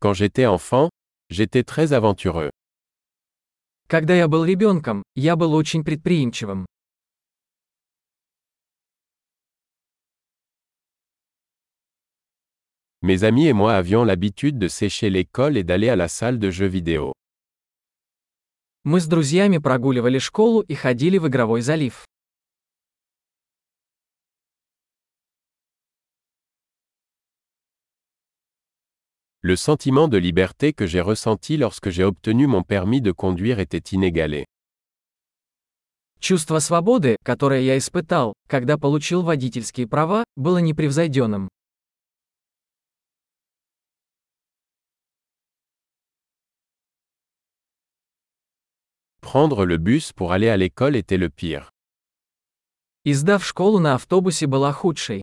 Quand j'étais enfant, j'étais très aventureux. Когда я был ребенком, я был очень предприимчивым. Mes amis et moi avions l'habitude de sécher l'école et d'aller à la salle de jeux vidéo. Мы с друзьями прогуливали школу и ходили в игровой залив. Le sentiment de liberté que j'ai ressenti lorsque j'ai obtenu mon permis de conduire était inégalé. Чувство свободы, которое я испытал, когда получил водительские права, было непревзойденным. Prendre le bus pour aller à l'école était le pire. И сдав школу на автобусе была худшей.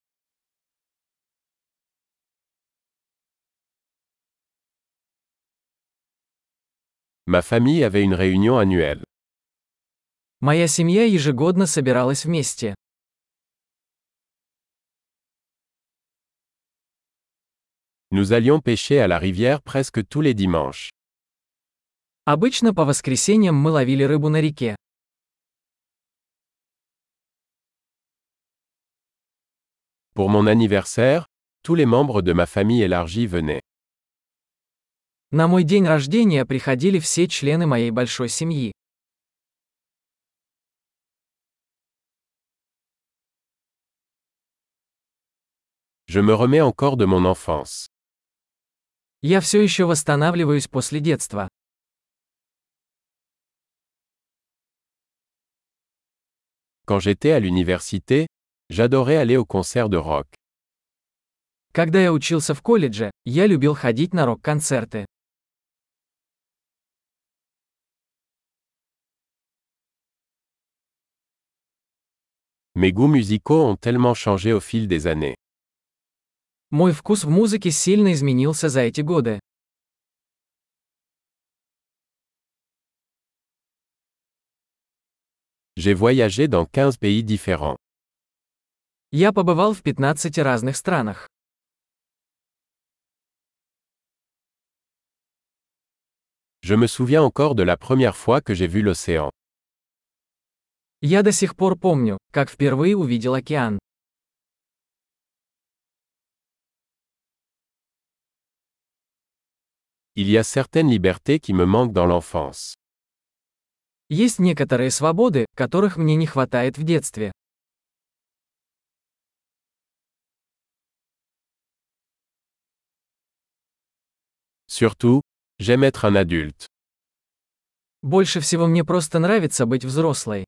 Ma famille avait une réunion annuelle. Моя семья ежегодно собиралась вместе. Nous allions pêcher à la rivière presque tous les dimanches. Обычно по воскресеньям мы ловили рыбу на реке. Pour mon anniversaire, tous les membres de ma famille élargie venaient. На мой день рождения приходили все члены моей большой семьи. Je me remets encore de mon enfance. Я все еще восстанавливаюсь после детства. Quand j'étais à l'université, j'adorais aller au concert de rock. Когда я учился в колледже, я любил ходить на рок-концерты. Mes goûts musicaux ont tellement changé au fil des années. Мой вкус в музыке сильно изменился за эти годы. J'ai voyagé dans 15 pays différents. Я побывал в 15 разных странах. Je me souviens encore de la première fois que j'ai vu l'océan. Я до сих пор помню, как впервые увидел океан. Il y a certaines libertés qui me manquent dans l'enfance. Есть некоторые свободы, которых мне не хватает в детстве. Surtout, j'aime être un adulte. Больше всего мне просто нравится быть взрослой.